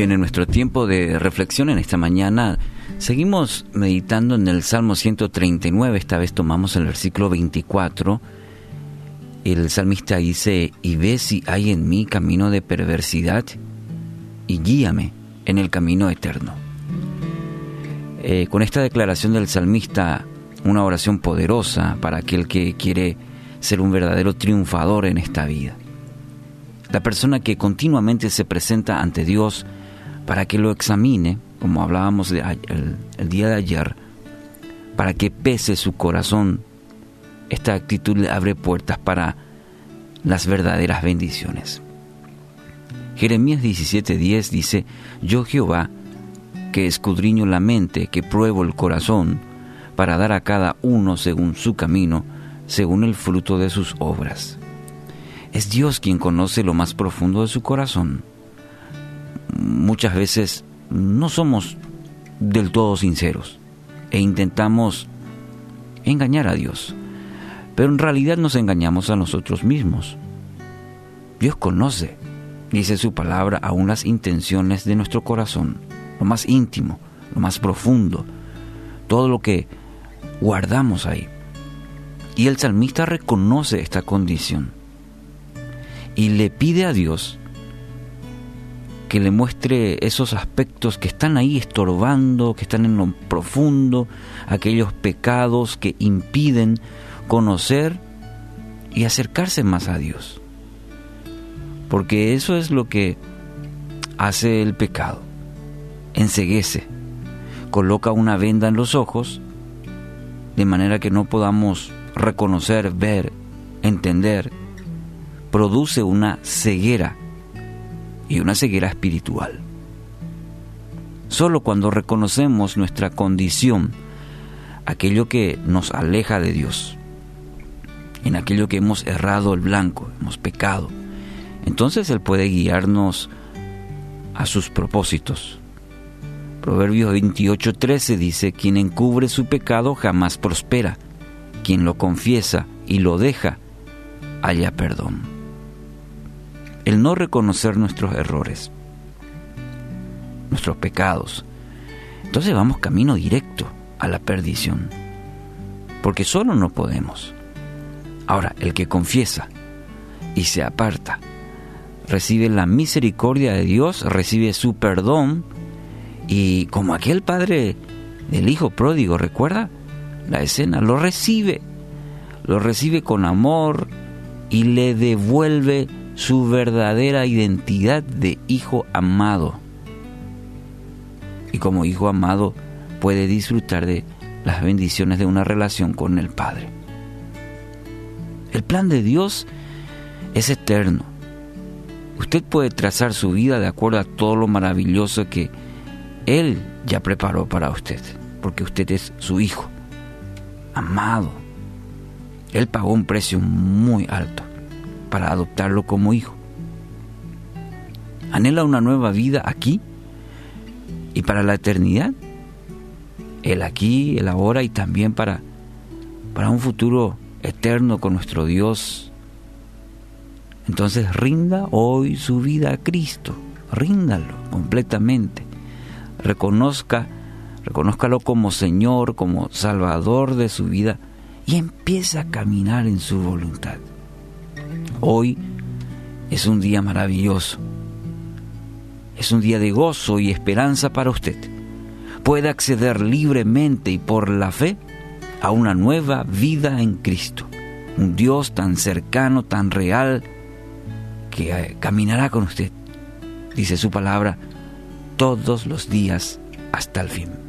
En nuestro tiempo de reflexión en esta mañana seguimos meditando en el Salmo 139, esta vez tomamos el versículo 24. El salmista dice, y ve si hay en mí camino de perversidad y guíame en el camino eterno. Eh, con esta declaración del salmista, una oración poderosa para aquel que quiere ser un verdadero triunfador en esta vida. La persona que continuamente se presenta ante Dios para que lo examine, como hablábamos el, día de ayer, para que pese su corazón, esta actitud le abre puertas para las verdaderas bendiciones. Jeremías 17:10 dice, Yo Jehová, que escudriño la mente, que pruebo el corazón, para dar a cada uno según su camino, según el fruto de sus obras. Es Dios quien conoce lo más profundo de su corazón muchas veces no somos del todo sinceros e intentamos engañar a Dios. Pero en realidad nos engañamos a nosotros mismos. Dios conoce, dice su palabra, aún las intenciones de nuestro corazón, lo más íntimo, lo más profundo, todo lo que guardamos ahí. Y el salmista reconoce esta condición y le pide a Dios que le muestre esos aspectos que están ahí estorbando, que están en lo profundo, aquellos pecados que impiden conocer y acercarse más a Dios. Porque eso es lo que hace el pecado. Enseguece, coloca una venda en los ojos, de manera que no podamos reconocer, ver, entender, produce una ceguera y una ceguera espiritual. Solo cuando reconocemos nuestra condición, aquello que nos aleja de Dios, en aquello que hemos errado el blanco, hemos pecado, entonces Él puede guiarnos a sus propósitos. Proverbios 28:13 dice, quien encubre su pecado jamás prospera, quien lo confiesa y lo deja, haya perdón el no reconocer nuestros errores, nuestros pecados. Entonces vamos camino directo a la perdición, porque solo no podemos. Ahora, el que confiesa y se aparta, recibe la misericordia de Dios, recibe su perdón, y como aquel padre del hijo pródigo, ¿recuerda? La escena, lo recibe, lo recibe con amor y le devuelve su verdadera identidad de hijo amado. Y como hijo amado puede disfrutar de las bendiciones de una relación con el Padre. El plan de Dios es eterno. Usted puede trazar su vida de acuerdo a todo lo maravilloso que Él ya preparó para usted, porque usted es su hijo, amado. Él pagó un precio muy alto para adoptarlo como hijo. Anhela una nueva vida aquí y para la eternidad. El aquí, el ahora y también para, para un futuro eterno con nuestro Dios. Entonces rinda hoy su vida a Cristo, ríndalo completamente. Reconozca, reconózcalo como Señor, como Salvador de su vida y empieza a caminar en su voluntad. Hoy es un día maravilloso. Es un día de gozo y esperanza para usted. Puede acceder libremente y por la fe a una nueva vida en Cristo. Un Dios tan cercano, tan real, que eh, caminará con usted, dice su palabra, todos los días hasta el fin.